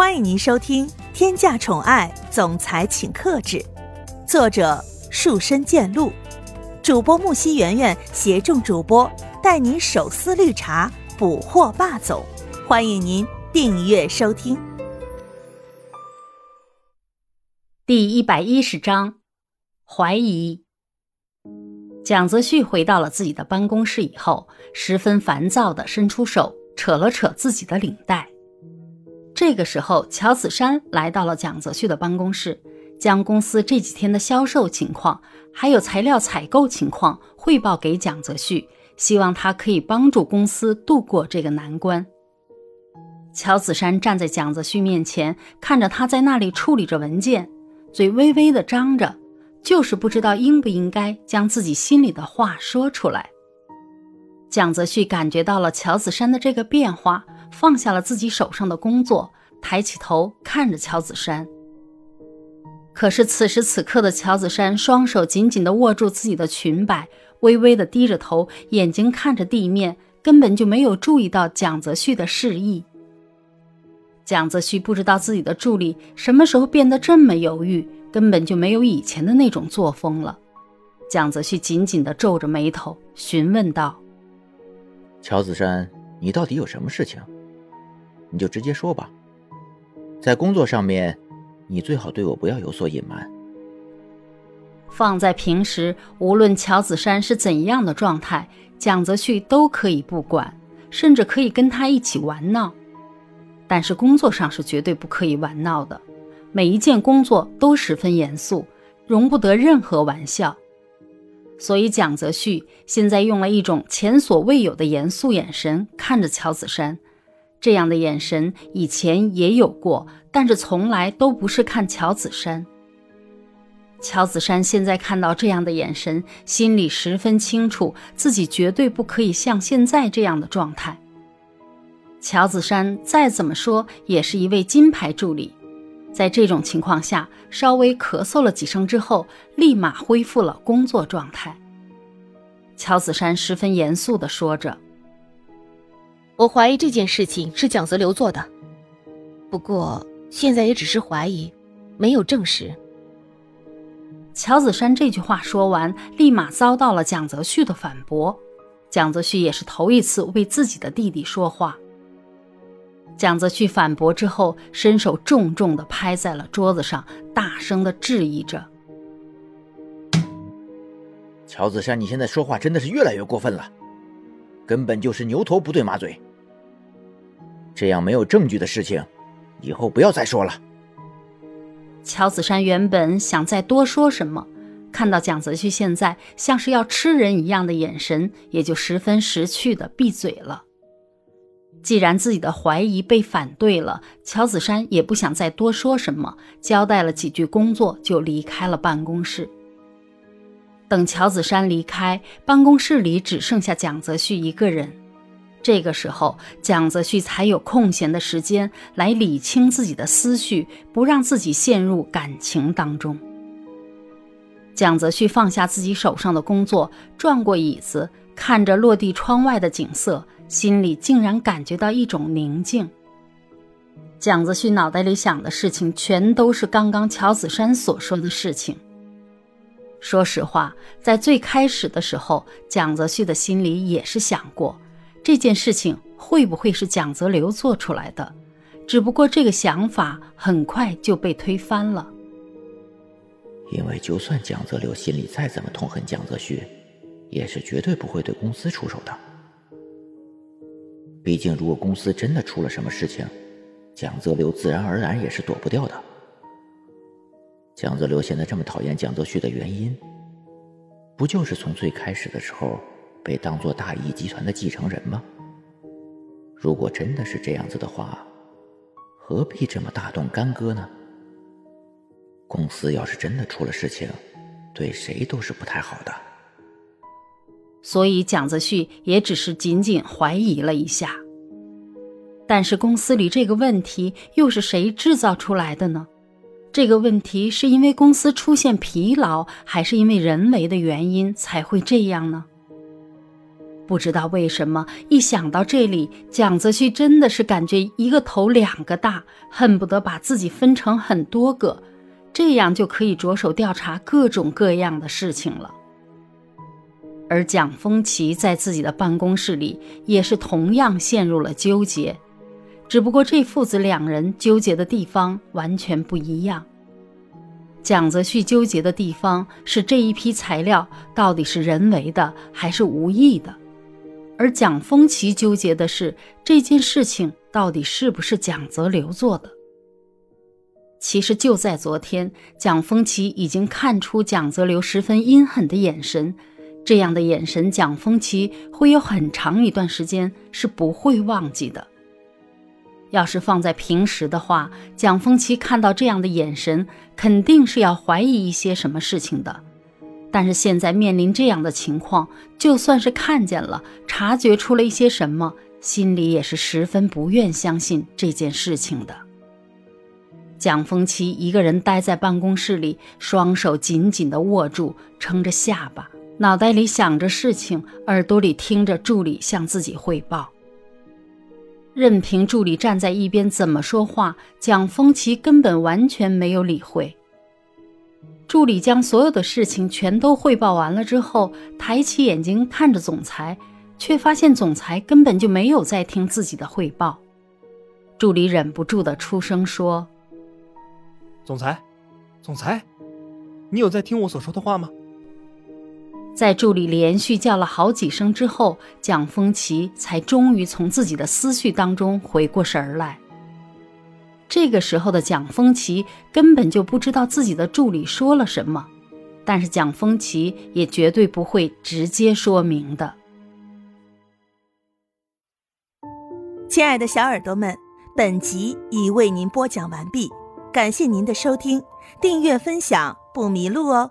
欢迎您收听《天价宠爱总裁请克制》，作者树深见鹿，主播木西圆圆携众主播带您手撕绿茶，捕获霸总。欢迎您订阅收听。第一百一十章，怀疑。蒋泽旭回到了自己的办公室以后，十分烦躁的伸出手扯了扯自己的领带。这个时候，乔子山来到了蒋泽旭的办公室，将公司这几天的销售情况，还有材料采购情况汇报给蒋泽旭，希望他可以帮助公司度过这个难关。乔子山站在蒋泽旭面前，看着他在那里处理着文件，嘴微微的张着，就是不知道应不应该将自己心里的话说出来。蒋泽旭感觉到了乔子山的这个变化。放下了自己手上的工作，抬起头看着乔子山。可是此时此刻的乔子山，双手紧紧地握住自己的裙摆，微微地低着头，眼睛看着地面，根本就没有注意到蒋泽旭的示意。蒋泽旭不知道自己的助理什么时候变得这么犹豫，根本就没有以前的那种作风了。蒋泽旭紧紧地皱着眉头，询问道：“乔子山，你到底有什么事情？”你就直接说吧，在工作上面，你最好对我不要有所隐瞒。放在平时，无论乔子山是怎样的状态，蒋泽旭都可以不管，甚至可以跟他一起玩闹。但是工作上是绝对不可以玩闹的，每一件工作都十分严肃，容不得任何玩笑。所以蒋泽旭现在用了一种前所未有的严肃眼神看着乔子山。这样的眼神以前也有过，但是从来都不是看乔子山。乔子山现在看到这样的眼神，心里十分清楚，自己绝对不可以像现在这样的状态。乔子山再怎么说也是一位金牌助理，在这种情况下，稍微咳嗽了几声之后，立马恢复了工作状态。乔子山十分严肃地说着。我怀疑这件事情是蒋泽流做的，不过现在也只是怀疑，没有证实。乔子山这句话说完，立马遭到了蒋泽旭的反驳。蒋泽旭也是头一次为自己的弟弟说话。蒋泽旭反驳之后，伸手重重的拍在了桌子上，大声的质疑着：“乔子山，你现在说话真的是越来越过分了，根本就是牛头不对马嘴。”这样没有证据的事情，以后不要再说了。乔子山原本想再多说什么，看到蒋泽旭现在像是要吃人一样的眼神，也就十分识趣的闭嘴了。既然自己的怀疑被反对了，乔子山也不想再多说什么，交代了几句工作就离开了办公室。等乔子山离开，办公室里只剩下蒋泽旭一个人。这个时候，蒋泽旭才有空闲的时间来理清自己的思绪，不让自己陷入感情当中。蒋泽旭放下自己手上的工作，转过椅子，看着落地窗外的景色，心里竟然感觉到一种宁静。蒋泽旭脑袋里想的事情，全都是刚刚乔子山所说的事情。说实话，在最开始的时候，蒋泽旭的心里也是想过。这件事情会不会是蒋泽流做出来的？只不过这个想法很快就被推翻了。因为就算蒋泽流心里再怎么痛恨蒋泽旭，也是绝对不会对公司出手的。毕竟，如果公司真的出了什么事情，蒋泽流自然而然也是躲不掉的。蒋泽流现在这么讨厌蒋泽旭的原因，不就是从最开始的时候？被当做大义集团的继承人吗？如果真的是这样子的话，何必这么大动干戈呢？公司要是真的出了事情，对谁都是不太好的。所以蒋泽旭也只是仅仅怀疑了一下。但是公司里这个问题又是谁制造出来的呢？这个问题是因为公司出现疲劳，还是因为人为的原因才会这样呢？不知道为什么，一想到这里，蒋泽旭真的是感觉一个头两个大，恨不得把自己分成很多个，这样就可以着手调查各种各样的事情了。而蒋丰奇在自己的办公室里也是同样陷入了纠结，只不过这父子两人纠结的地方完全不一样。蒋泽旭纠结的地方是这一批材料到底是人为的还是无意的，而蒋丰奇纠结的是这件事情到底是不是蒋泽流做的。其实就在昨天，蒋丰奇已经看出蒋泽流十分阴狠的眼神，这样的眼神，蒋丰奇会有很长一段时间是不会忘记的。要是放在平时的话，蒋丰奇看到这样的眼神，肯定是要怀疑一些什么事情的。但是现在面临这样的情况，就算是看见了，察觉出了一些什么，心里也是十分不愿相信这件事情的。蒋丰奇一个人待在办公室里，双手紧紧地握住，撑着下巴，脑袋里想着事情，耳朵里听着助理向自己汇报。任凭助理站在一边怎么说话，蒋丰奇根本完全没有理会。助理将所有的事情全都汇报完了之后，抬起眼睛看着总裁，却发现总裁根本就没有在听自己的汇报。助理忍不住的出声说：“总裁，总裁，你有在听我所说的话吗？”在助理连续叫了好几声之后，蒋风奇才终于从自己的思绪当中回过神来。这个时候的蒋风奇根本就不知道自己的助理说了什么，但是蒋风奇也绝对不会直接说明的。亲爱的小耳朵们，本集已为您播讲完毕，感谢您的收听，订阅分享不迷路哦。